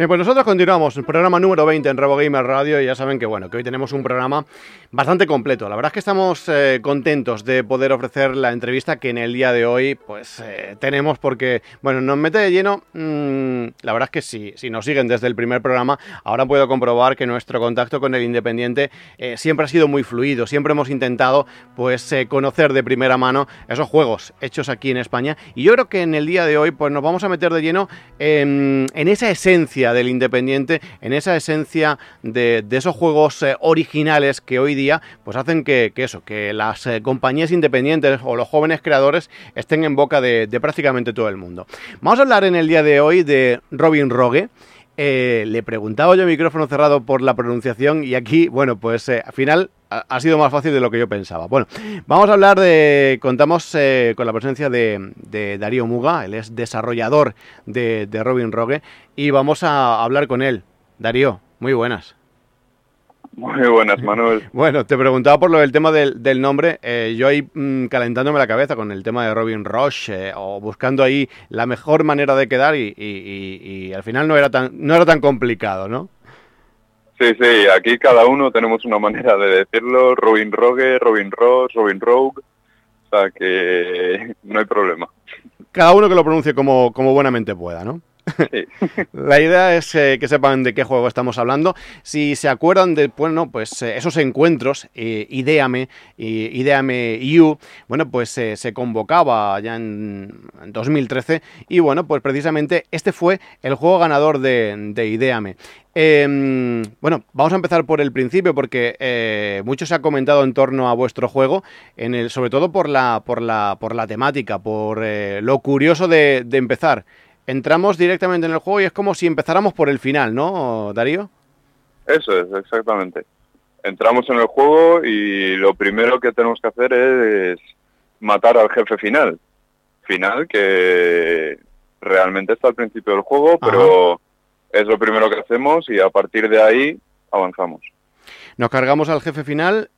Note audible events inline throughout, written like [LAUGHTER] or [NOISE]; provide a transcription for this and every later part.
Bien, pues nosotros continuamos, el programa número 20 en RevoGamer Radio y ya saben que bueno, que hoy tenemos un programa bastante completo. La verdad es que estamos eh, contentos de poder ofrecer la entrevista que en el día de hoy pues eh, tenemos porque, bueno, nos mete de lleno, mmm, la verdad es que si, si nos siguen desde el primer programa, ahora puedo comprobar que nuestro contacto con el Independiente eh, siempre ha sido muy fluido, siempre hemos intentado pues conocer de primera mano esos juegos hechos aquí en España y yo creo que en el día de hoy pues nos vamos a meter de lleno en esa esencia del Independiente, en esa esencia de, esos juegos eh, originales que hoy día pues hacen que, eso, que las eh, compañías independientes o los jóvenes creadores estén en boca de, prácticamente todo el mundo. Vamos a hablar en el día de hoy de Robin Rogue. Eh, le preguntaba yo micrófono cerrado por la pronunciación y aquí, bueno, pues al final ha sido más fácil de lo que yo pensaba. Bueno, vamos a hablar de. Contamos eh, con la presencia de, Darío Muga, él es desarrollador de, Robin Rogue, y vamos a hablar con él. Darío, muy buenas. Muy buenas, Manuel. Bueno, te preguntaba por lo del tema del, nombre. Eh, yo ahí mm, calentándome la cabeza con el tema de Robin Rush eh, o buscando ahí la mejor manera de quedar y, y, al final no era tan no era tan complicado, ¿no? Sí, sí, aquí cada uno tenemos una manera de decirlo, Robin Rogue, Robin Ross, Robin Rogue, o sea que no hay problema. Cada uno que lo pronuncie como, como buenamente pueda, ¿no? [LAUGHS] La idea es eh, que sepan de qué juego estamos hablando. Si se acuerdan de bueno, pues, eh, esos encuentros, eh, Ideame, Ideame U, bueno, pues se convocaba ya en, 2013 y bueno, pues precisamente este fue el juego ganador de, de Ideame. Em, bueno, vamos a empezar por el principio porque mucho se ha comentado en torno a vuestro juego, en el, sobre todo por la, temática, por lo curioso de empezar entramos directamente en el juego y es como si empezáramos por el final, ¿no, Darío? Eso es, exactamente. Entramos en el juego y lo primero que tenemos que hacer es matar al jefe final. Final que realmente está al principio del juego, pero es lo primero que hacemos y a partir de ahí avanzamos. Nos cargamos al jefe final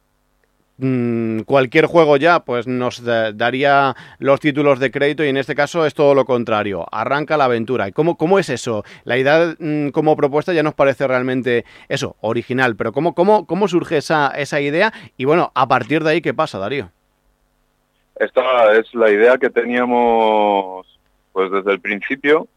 Mm, cualquier juego ya pues nos daría los títulos de crédito y en este caso es todo lo contrario, arranca la aventura. ¿Y cómo, cómo es eso? La idea mm, como propuesta ya nos parece realmente eso, original, pero ¿cómo, cómo, cómo surge esa, esa idea? Y bueno, a partir de ahí, ¿qué pasa, Darío? Esta es la idea que teníamos pues desde el principio,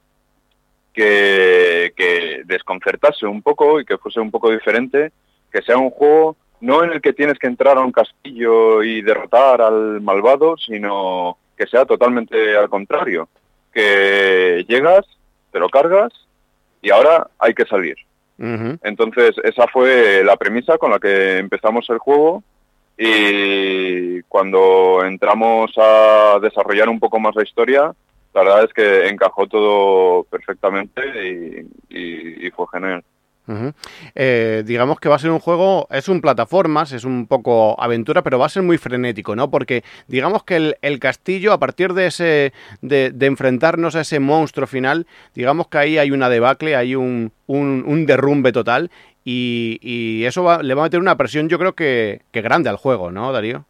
que, que desconcertase un poco y que fuese un poco diferente, que sea un juego no en el que tienes que entrar a un castillo y derrotar al malvado, sino que sea totalmente al contrario, que llegas, te lo cargas y ahora hay que salir. Entonces, esa fue la premisa con la que empezamos el juego y cuando entramos a desarrollar un poco más la historia, la verdad es que encajó todo perfectamente y fue genial. Eh, digamos que va a ser un juego, es un plataformas, es un poco aventura, pero va a ser muy frenético, ¿no? Porque digamos que el, castillo, a partir de ese, de, enfrentarnos a ese monstruo final, digamos que ahí hay una debacle, hay un, un, derrumbe total y, eso le va a meter una presión, yo creo que, que grande al juego, ¿no, Darío?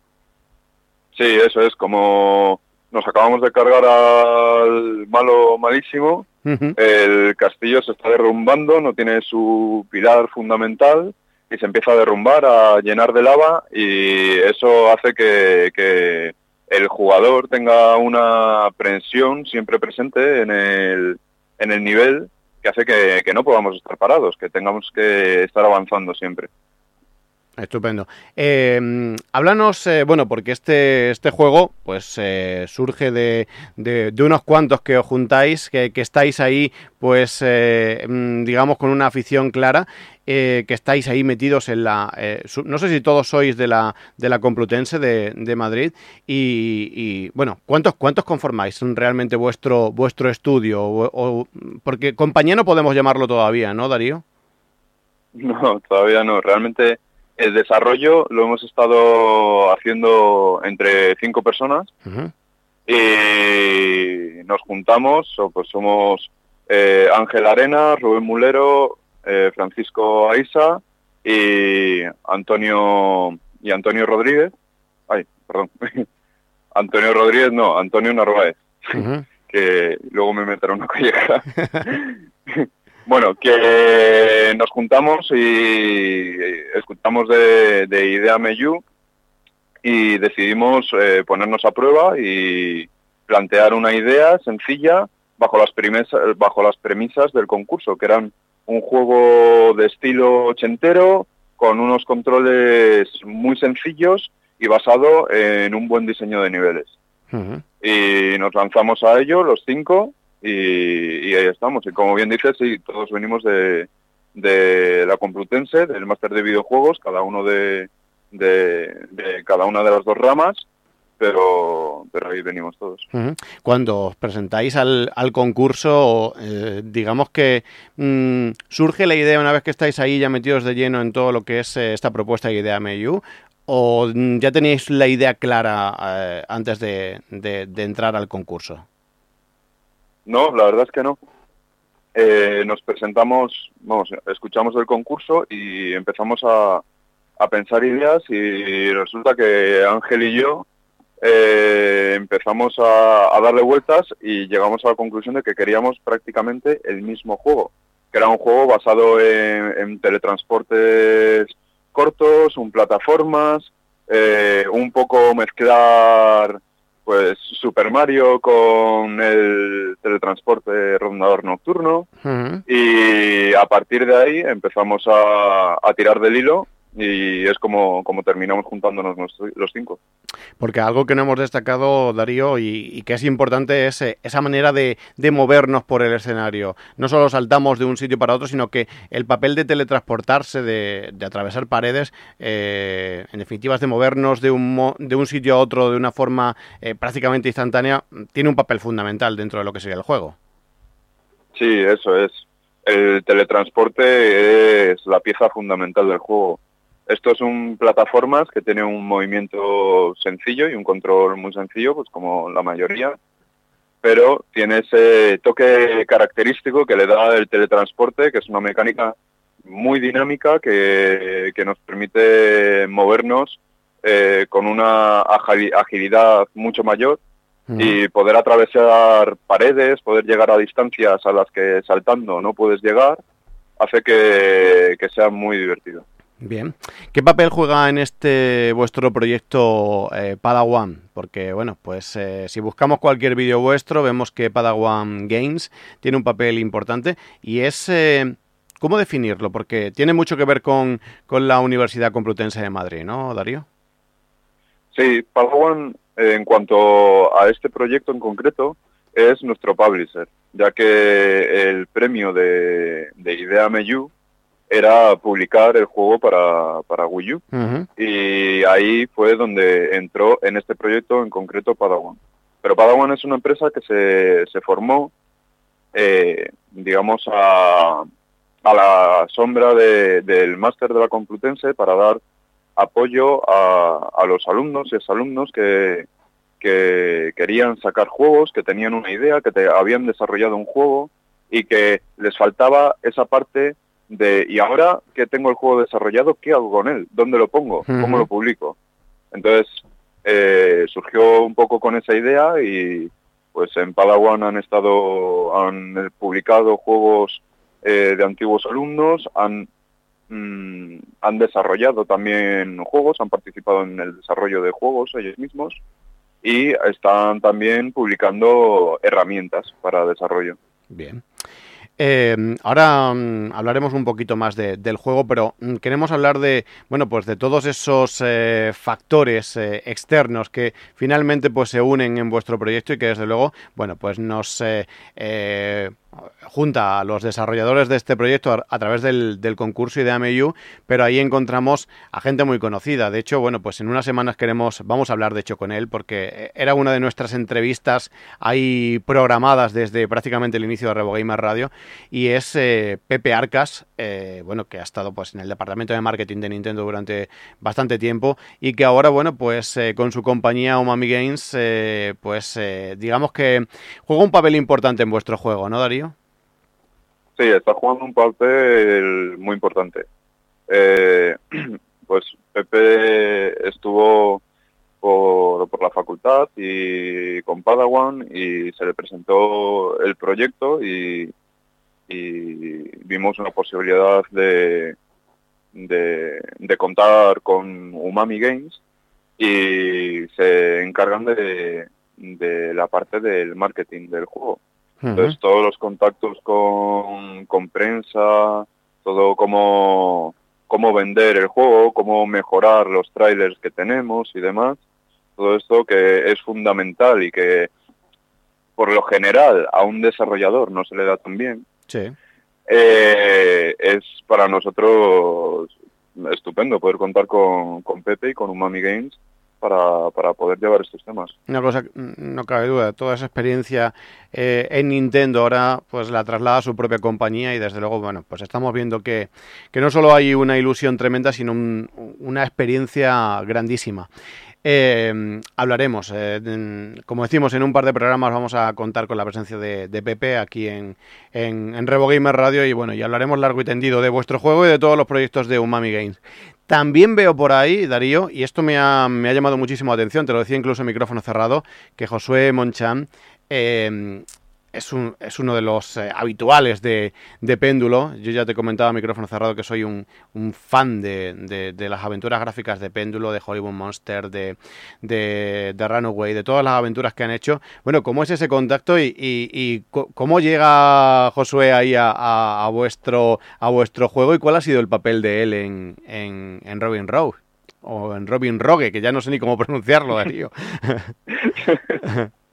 Sí, eso es como nos acabamos de cargar al malo malísimo el castillo se está derrumbando, no tiene su pilar fundamental y se empieza a derrumbar, a llenar de lava y eso hace que, el jugador tenga una presión siempre presente en el, en el nivel que hace que, que no podamos estar parados, que tengamos que estar avanzando siempre. Estupendo. Eh, háblanos, eh, bueno, porque este, este juego pues eh, surge de, de, unos cuantos que os juntáis, que, estáis ahí, pues eh, mm, digamos con una afición clara, que estáis ahí metidos en la... no sé si todos sois de la, de la Complutense de, de Madrid y, bueno, ¿cuántos, ¿cuántos conformáis realmente vuestro, vuestro estudio? O, porque compañía no podemos llamarlo todavía, ¿no, Darío? [LAUGHS] No, todavía no. Realmente el desarrollo lo hemos estado haciendo entre cinco personas y nos juntamos, pues somos eh, Ángel Arena, Rubén Mulero, eh, Francisco Aisa y Antonio y Antonio Rodríguez. Ay, perdón. [LAUGHS] Antonio Rodríguez, no, Antonio Narváez, [LAUGHS] que luego me meterá una colleja. [LAUGHS] Bueno, que nos juntamos y escuchamos de, de Idea Meyu y decidimos eh, ponernos a prueba y plantear una idea sencilla bajo las, premisas, bajo las premisas del concurso, que eran un juego de estilo ochentero, con unos controles muy sencillos y basado en un buen diseño de niveles. Y nos lanzamos a ello, los cinco, y, ahí estamos. Y como bien dices, sí, todos venimos de, de la Complutense, del máster de videojuegos, cada uno de, cada una de las dos ramas, pero, pero ahí venimos todos. Cuando os presentáis al, al concurso, eh, digamos que mmm, surge la idea, una vez que estáis ahí ya metidos de lleno en todo lo que es eh, esta propuesta de Idea MU, o mm, ya tenéis la idea clara eh, antes de, de, entrar al concurso? No, la verdad es que no. Eh, nos presentamos, vamos, escuchamos el concurso y empezamos a, a pensar ideas y resulta que Ángel y yo eh, empezamos a, a, darle vueltas y llegamos a la conclusión de que queríamos prácticamente el mismo juego, que era un juego basado en, en teletransportes cortos, un plataformas, eh, un poco mezclar pues Super Mario con el teletransporte rondador nocturno uh -huh. y a partir de ahí empezamos a, a tirar del hilo y es como, como terminamos juntándonos los cinco. Porque algo que no hemos destacado, Darío, y, y que es importante es eh, esa manera de, de, movernos por el escenario. No solo saltamos de un sitio para otro, sino que el papel de teletransportarse, de, de atravesar paredes, eh, en definitiva, es de movernos de un, de un sitio a otro de una forma eh, prácticamente instantánea, tiene un papel fundamental dentro de lo que sería el juego. Sí, eso es. El teletransporte es la pieza fundamental del juego esto es un plataformas que tiene un movimiento sencillo y un control muy sencillo, pues como la mayoría, pero tiene ese toque característico que le da el teletransporte, que es una mecánica muy dinámica que, que nos permite movernos eh, con una agilidad mucho mayor y poder atravesar paredes, poder llegar a distancias a las que saltando no puedes llegar, hace que, que sea muy divertido. Bien. ¿Qué papel juega en este vuestro proyecto eh, Padawan? Porque, bueno, pues eh, si buscamos cualquier vídeo vuestro, vemos que Padawan Games tiene un papel importante y es... Eh, ¿Cómo definirlo? Porque tiene mucho que ver con, con la Universidad Complutense de Madrid, ¿no, Darío? Sí, Padawan, en cuanto a este proyecto en concreto, es nuestro publisher, ya que el premio de, de Idea Meyu era publicar el juego para, para Wii U. Uh -huh. Y ahí fue donde entró en este proyecto en concreto Padawan. Pero Padawan es una empresa que se, se formó, eh, digamos, a, a la sombra de, del máster de la Complutense para dar apoyo a, a los alumnos y exalumnos que, que querían sacar juegos, que tenían una idea, que te, habían desarrollado un juego y que les faltaba esa parte de y ahora que tengo el juego desarrollado, ¿qué hago con él? ¿Dónde lo pongo? ¿Cómo lo publico? Entonces eh, surgió un poco con esa idea y pues en Padawan han estado, han publicado juegos eh, de antiguos alumnos, han, mmm, han desarrollado también juegos, han participado en el desarrollo de juegos ellos mismos y están también publicando herramientas para desarrollo. Bien. Eh, ahora um, hablaremos un poquito más de, del juego, pero um, queremos hablar de, bueno, pues de todos esos eh, factores eh, externos que finalmente pues se unen en vuestro proyecto y que desde luego, bueno, pues nos eh, junta a los desarrolladores de este proyecto a, través del, del, concurso IdeaMU, pero ahí encontramos a gente muy conocida. De hecho, bueno, pues en unas semanas queremos, vamos a hablar de hecho con él, porque era una de nuestras entrevistas ahí programadas desde prácticamente el inicio de RevoGamer Radio, y es eh, Pepe Arcas, eh, bueno, que ha estado pues en el departamento de marketing de Nintendo durante bastante tiempo, y que ahora, bueno, pues eh, con su compañía Umami Games, eh, pues eh, digamos que juega un papel importante en vuestro juego, ¿no, Darío? Sí, está jugando un papel muy importante. Eh, [CLEARS THROAT] pues Pepe estuvo por, la facultad y con Padawan y se le presentó el proyecto y, vimos una posibilidad de, de, contar con Umami Games y se encargan de la parte del marketing del juego. Entonces todos los contactos con, con prensa, todo cómo, cómo vender el juego, cómo mejorar los trailers que tenemos y demás, todo esto que es fundamental y que por lo general a un desarrollador no se le da tan bien, sí. Eh, es para nosotros estupendo poder contar con, con Pepe y con Umami Games para, poder llevar estos temas. Una cosa, no cabe duda, toda esa experiencia eh, en Nintendo ahora pues la traslada a su propia compañía y desde luego, bueno, pues estamos viendo que, que no solo hay una ilusión tremenda, sino una experiencia grandísima. Eh, hablaremos, eh, como decimos, en un par de programas vamos a contar con la presencia de, Pepe aquí en, en, en Revo Gamer Radio y bueno, y hablaremos largo y tendido de vuestro juego y de todos los proyectos de Umami Games. También veo por ahí, Darío, y esto me ha, me ha llamado muchísimo la atención, te lo decía incluso en micrófono cerrado, que Josué Monchan eh, es, un, es uno de los eh, habituales de, de, Péndulo. Yo ya te comentaba a micrófono cerrado que soy un, un fan de, de, las aventuras gráficas de Péndulo, de Hollywood Monster, de, de, Runaway, de todas las aventuras que han hecho. Bueno, ¿cómo es ese contacto y, y, cómo llega Josué ahí a, a, vuestro, a vuestro juego y cuál ha sido el papel de él en, en, en Robin Rogue? O en Robin Rogue, que ya no sé ni cómo pronunciarlo, [LAUGHS] Darío. [LAUGHS]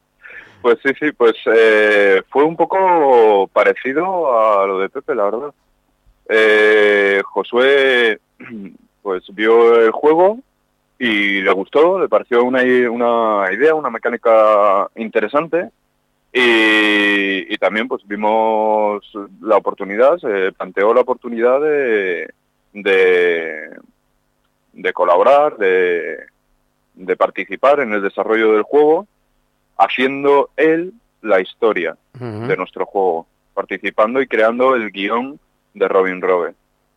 Pues sí, sí, pues eh, fue un poco parecido a lo de Pepe, la verdad. Eh, Josué [CLEARS THROAT] pues vio el juego y le gustó, le pareció una, una idea, una mecánica interesante y, también pues vimos la oportunidad, se planteó la oportunidad de, de, de colaborar, de, de participar en el desarrollo del juego haciendo él la historia de nuestro juego, participando y creando el guion de Robin Robe.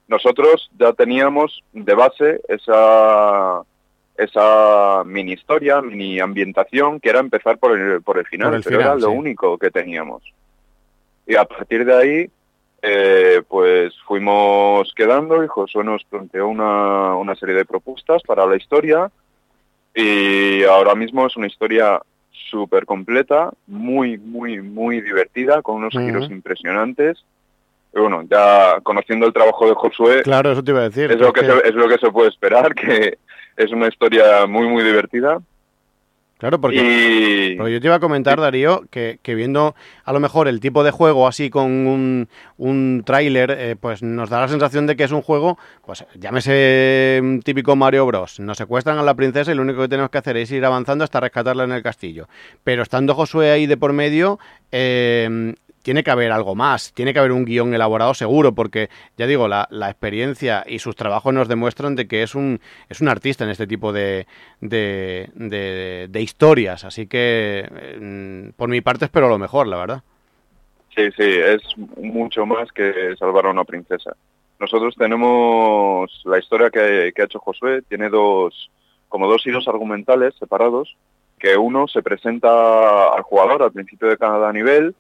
Nosotros ya teníamos de base esa esa mini historia, mini ambientación, que era empezar por el, por el final, pero era lo único que teníamos. Y a partir de ahí, eh, pues fuimos quedando y Josué nos planteó una, una serie de propuestas para la historia y ahora mismo es una historia súper completa, muy, muy, muy divertida, con unos giros impresionantes. Y bueno, ya conociendo el trabajo de Josué, claro, eso te iba a decir. Es, lo que, Se, es lo que se puede esperar, que es una historia muy, muy divertida. Claro, porque, yo te iba a comentar, Darío, que, viendo a lo mejor el tipo de juego así con un, un tráiler, eh, pues nos da la sensación de que es un juego, pues llámese un típico Mario Bros. Nos secuestran a la princesa y lo único que tenemos que hacer es ir avanzando hasta rescatarla en el castillo. Pero estando Josué ahí de por medio, eh, tiene que haber algo más, tiene que haber un guion elaborado seguro, porque ya digo, la, experiencia y sus trabajos nos demuestran de que es un, es un artista en este tipo de, de, de, historias, así que mm, por mi parte espero lo mejor, la verdad. Sí, sí, es mucho más que salvar a una princesa. Nosotros tenemos la historia que, que ha hecho Josué, tiene dos, como dos hilos argumentales separados, que uno se presenta al jugador al principio de cada nivel,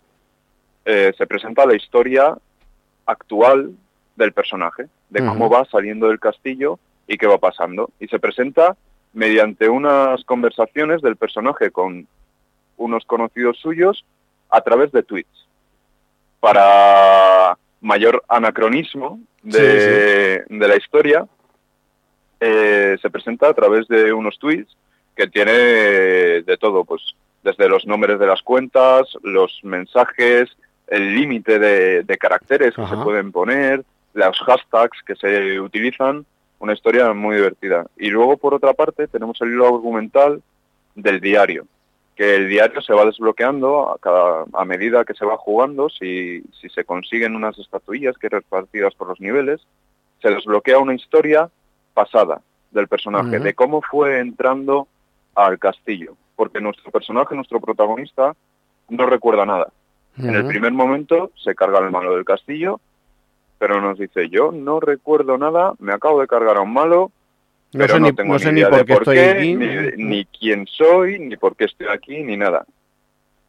eh, se presenta la historia actual del personaje, de cómo va saliendo del castillo y qué va pasando. Y se presenta mediante unas conversaciones del personaje con unos conocidos suyos a través de tweets. Para mayor anacronismo de, la historia, eh, se presenta a través de unos tweets que tiene de todo, pues desde los nombres de las cuentas, los mensajes, el límite de, caracteres que se pueden poner, los hashtags que se utilizan, una historia muy divertida. Y luego, por otra parte, tenemos el hilo argumental del diario, que el diario se va desbloqueando a, cada, a medida que se va jugando, si, si se consiguen unas estatuillas que repartidas por los niveles, se desbloquea una historia pasada del personaje, de cómo fue entrando al castillo, porque nuestro personaje, nuestro protagonista, no recuerda nada. En el primer momento se carga el malo del castillo, pero nos dice, yo no recuerdo nada, me acabo de cargar a un malo, pero no, tengo ni, idea por qué, estoy aquí. Ni, quién soy, ni por qué estoy aquí, ni nada.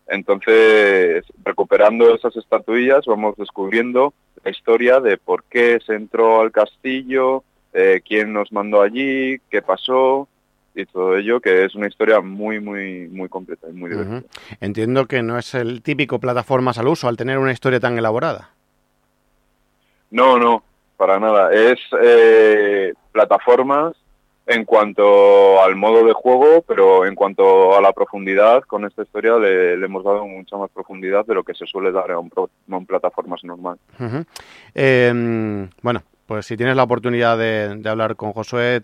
Entonces, recuperando esas estatuillas, vamos descubriendo la historia de por qué se entró al castillo, eh, quién nos mandó allí, qué pasó y todo ello, que es una historia muy, muy, muy completa y muy divertida. Entiendo que no es el típico plataformas al uso al tener una historia tan elaborada. No, no, para nada. Es eh, plataformas en cuanto al modo de juego, pero en cuanto a la profundidad, con esta historia le, hemos dado mucha más profundidad de lo que se suele dar a un, plataformas normal. Em, bueno, pues si tienes la oportunidad de, hablar con Josué,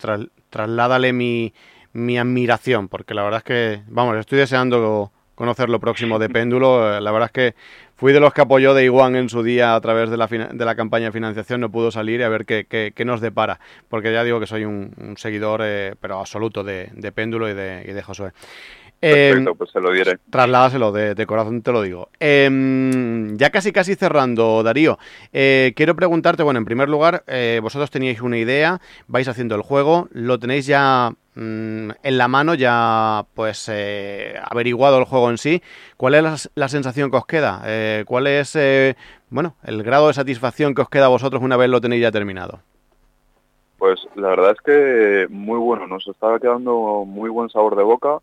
trasládale mi, mi admiración, porque la verdad es que, vamos, estoy deseando conocer lo próximo de Péndulo. La verdad es que fui de los que apoyó de Iguan en su día a través de la, de la campaña de financiación, no pudo salir y a ver qué, qué, nos depara, porque ya digo que soy un, seguidor, eh, pero absoluto, de, de Péndulo y de, y de Josué. Perfecto, em, pues se lo diré. Trasládaselo, de, corazón te lo digo. Em, ya casi casi cerrando, Darío, eh, quiero preguntarte, bueno, en primer lugar, eh, vosotros teníais una idea, vais haciendo el juego, lo tenéis ya Mm, en la mano, ya pues eh, averiguado el juego en sí, ¿cuál es la, sensación que os queda? Eh, ¿Cuál es, eh, bueno, el grado de satisfacción que os queda a vosotros una vez lo tenéis ya terminado? Pues la verdad es que muy bueno, nos está quedando muy buen sabor de boca,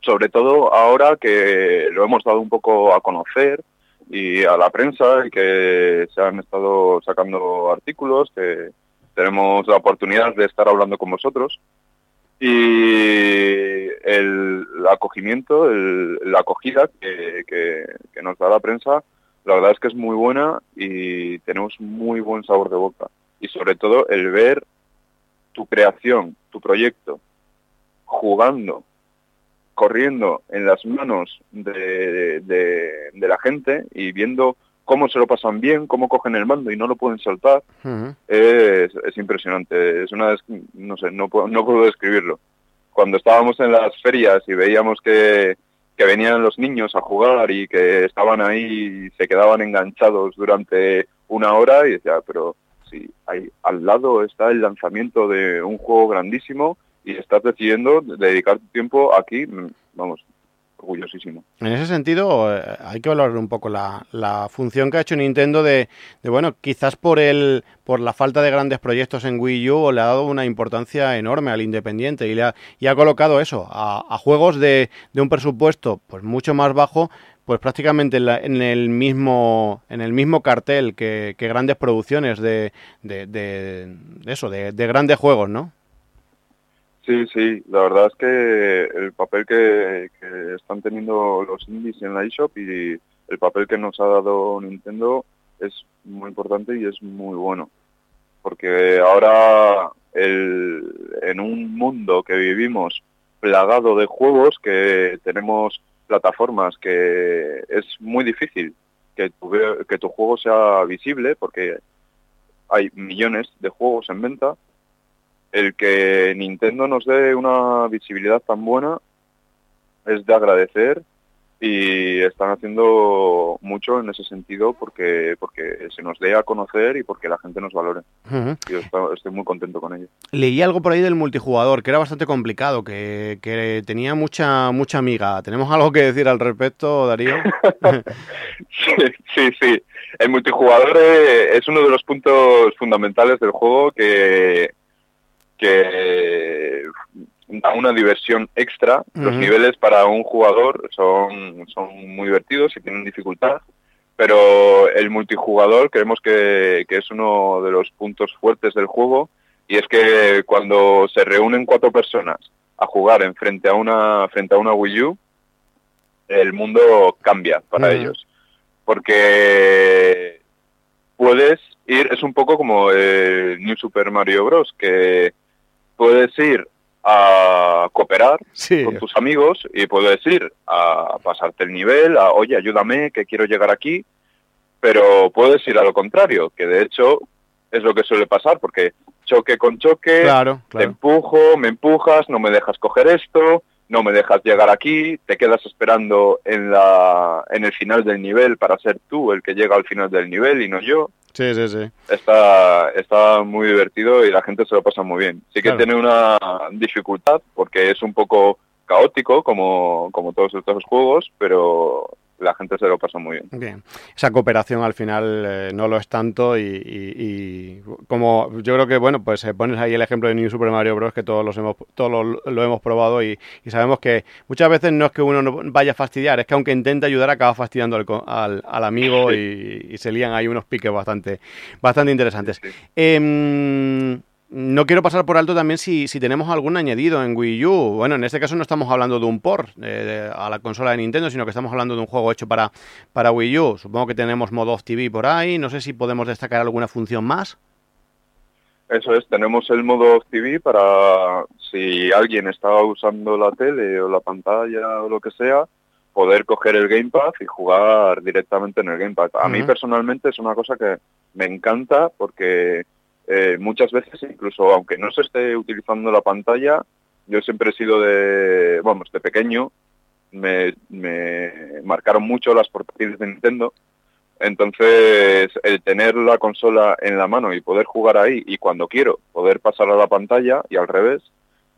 sobre todo ahora que lo hemos dado un poco a conocer y a la prensa y que se han estado sacando artículos, que tenemos la oportunidad de estar hablando con vosotros y el, acogimiento, la acogida que, nos da la prensa, la verdad es que es muy buena y tenemos muy buen sabor de boca. Y sobre todo el ver tu creación, tu proyecto, jugando, corriendo en las manos de la gente y viendo cómo se lo pasan bien, cómo cogen el mando y no lo pueden soltar, es, impresionante. Es una, no sé, no puedo, no puedo describirlo. Cuando estábamos en las ferias y veíamos que, que venían los niños a jugar y que estaban ahí y se quedaban enganchados durante una hora y decía, pero si ahí al lado está el lanzamiento de un juego grandísimo y estás decidiendo dedicar tu tiempo aquí, mm, vamos, orgullosísimo. En ese sentido, eh, hay que valorar un poco la, función que ha hecho Nintendo de, bueno, quizás por el por la falta de grandes proyectos en Wii U le ha dado una importancia enorme al independiente y le ha, y ha colocado eso a, juegos de, de, un presupuesto pues mucho más bajo pues prácticamente en, el mismo en el mismo cartel que, grandes producciones de, de, de eso de, de grandes juegos no Sí, sí, la verdad es que el papel que, están teniendo los indies en la eShop y el papel que nos ha dado Nintendo es muy importante y es muy bueno. Porque ahora en un mundo que vivimos plagado de juegos, que tenemos plataformas que es muy difícil que tu, que tu juego sea visible porque hay millones de juegos en venta el que Nintendo nos dé una visibilidad tan buena es de agradecer y están haciendo mucho en ese sentido porque porque se nos dé a conocer y porque la gente nos valore. Yo estoy, muy contento con ello. Leí algo por ahí del multijugador que era bastante complicado, que, que tenía mucha mucha amiga. ¿Tenemos algo que decir al respecto, Darío? [LAUGHS] [LAUGHS] sí, sí, El multijugador eh, es uno de los puntos fundamentales del juego que que da una diversión extra. Los niveles para un jugador son, son muy divertidos y tienen dificultad, pero el multijugador creemos que, que es uno de los puntos fuertes del juego y es que cuando se reúnen cuatro personas a jugar en frente a una frente a una Wii U, el mundo cambia para ellos. Porque puedes ir, es un poco como el New Super Mario Bros. que puedes ir a cooperar con tus amigos y puedes ir a pasarte el nivel, a oye, ayúdame, que quiero llegar aquí, pero puedes ir a lo contrario, que de hecho es lo que suele pasar, porque choque con choque, te empujo, me empujas, no me dejas coger esto, no me dejas llegar aquí, te quedas esperando en, la, en el final del nivel para ser tú el que llega al final del nivel y no yo. Sí, sí, sí. Está, está muy divertido y la gente se lo pasa muy bien. Sí que tiene una dificultad porque es un poco caótico como, como todos estos juegos, pero la gente se lo pasa muy bien. Bien, esa cooperación al final eh, no lo es tanto y, como yo creo que, bueno, pues eh, pones ahí el ejemplo de New Super Mario Bros. que todos, los hemos, todos lo, hemos probado y, sabemos que muchas veces no es que uno no vaya a fastidiar, es que aunque intenta ayudar acaba fastidiando al, al, amigo y, se lían ahí unos piques bastante, bastante interesantes. Em, no quiero pasar por alto también si, si, tenemos algún añadido en Wii U. Bueno, en este caso no estamos hablando de un port eh, a la consola de Nintendo, sino que estamos hablando de un juego hecho para, para Wii U. Supongo que tenemos modo off TV por ahí. No sé si podemos destacar alguna función más. Eso es, tenemos el modo TV para si alguien estaba usando la tele o la pantalla o lo que sea, poder coger el Gamepad y jugar directamente en el Gamepad. A mí personalmente es una cosa que me encanta porque eh, muchas veces, incluso aunque no se esté utilizando la pantalla, yo siempre he sido de, vamos, de pequeño, me, marcaron mucho las portátiles de Nintendo. Entonces, el tener la consola en la mano y poder jugar ahí y cuando quiero poder pasar a la pantalla y al revés,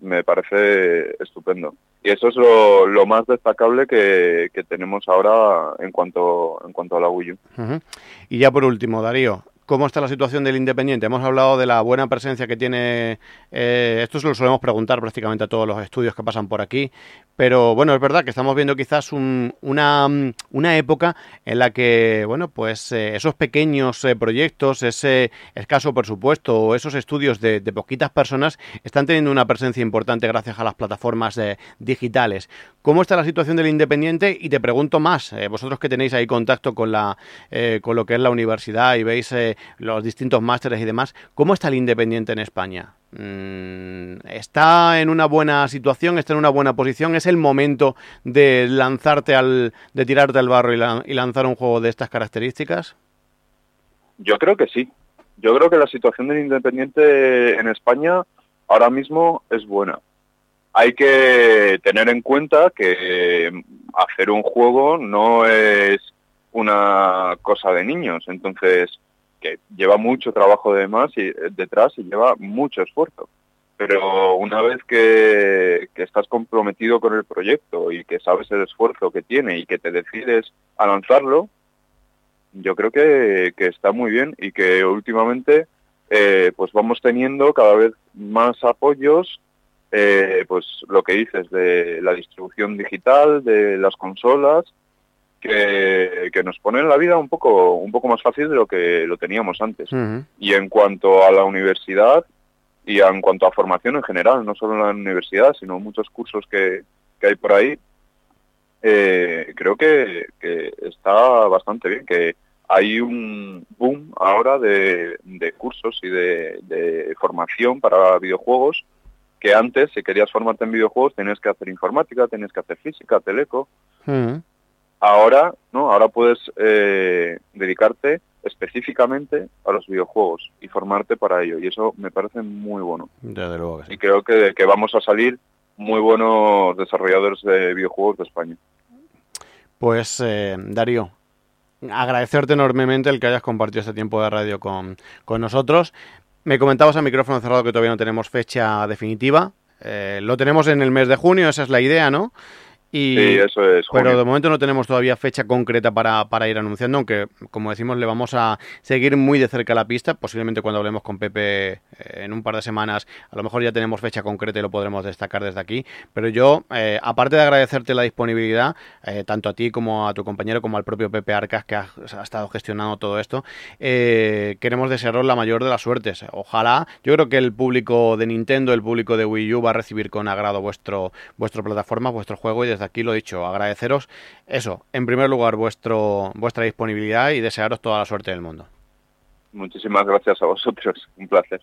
me parece estupendo. Y eso es lo, más destacable que, tenemos ahora en cuanto, en cuanto a la Wii. Y ya por último, Darío, ¿Cómo está la situación del Independiente? Hemos hablado de la buena presencia que tiene, eh, esto se lo solemos preguntar prácticamente a todos los estudios que pasan por aquí, pero bueno, es verdad que estamos viendo quizás una, una, época en la que, bueno, pues eh, esos pequeños eh, proyectos, ese escaso presupuesto o esos estudios de, poquitas personas están teniendo una presencia importante gracias a las plataformas digitales. ¿Cómo está la situación del Independiente? Y te pregunto más, vosotros que tenéis ahí contacto con, la, con lo que es la universidad y veis los distintos másteres y demás. ¿Cómo está el Independiente en España? Mm, ¿Está en una buena situación? ¿Está en una buena posición? ¿Es el momento de lanzarte al, de tirarte al barro y, lanzar un juego de estas características? Yo creo que sí. Yo creo que la situación del Independiente en España ahora mismo es buena. Hay que tener en cuenta que hacer un juego no es una cosa de niños. Entonces, que lleva mucho trabajo de más y, eh, detrás y lleva mucho esfuerzo. Pero una vez que, estás comprometido con el proyecto y que sabes el esfuerzo que tiene y que te decides a lanzarlo, yo creo que, está muy bien y que últimamente eh, pues vamos teniendo cada vez más apoyos, eh, pues lo que dices de la distribución digital, de las consolas, que, nos ponen la vida un poco, un poco más fácil de lo que lo teníamos antes. Y en cuanto a la universidad y en cuanto a formación en general, no solo en la universidad, sino muchos cursos que, hay por ahí, eh, creo que, está bastante bien, que hay un boom ahora de, cursos y de, formación para videojuegos que antes, si querías formarte en videojuegos, tenías que hacer informática, tenías que hacer física, teleco. Ahora, ¿no? Ahora puedes eh, dedicarte específicamente a los videojuegos y formarte para ello. Y eso me parece muy bueno. Desde luego Y creo que, que vamos a salir muy buenos desarrolladores de videojuegos de España. Pues, eh, Darío, agradecerte enormemente el que hayas compartido este tiempo de radio con, con nosotros. Me comentabas a micrófono cerrado que todavía no tenemos fecha definitiva. Eh, lo tenemos en el mes de junio, esa es la idea, ¿no? Y, sí, eso es. Pero de momento no tenemos todavía fecha concreta para, para, ir anunciando, aunque como decimos le vamos a seguir muy de cerca la pista, posiblemente cuando hablemos con Pepe eh, en un par de semanas, a lo mejor ya tenemos fecha concreta y lo podremos destacar desde aquí. Pero yo, eh, aparte de agradecerte la disponibilidad, eh, tanto a ti como a tu compañero, como al propio Pepe Arcas que ha, estado gestionando todo esto, queremos desearos la mayor de las suertes. Ojalá, yo creo que el público de Nintendo, el público de Wii U va a recibir con agrado vuestro, vuestro plataforma, vuestro juego y desde aquí lo dicho, agradeceros eso, en primer lugar, vuestro, vuestra disponibilidad y desearos toda la suerte del mundo. Muchísimas gracias a vosotros, un placer.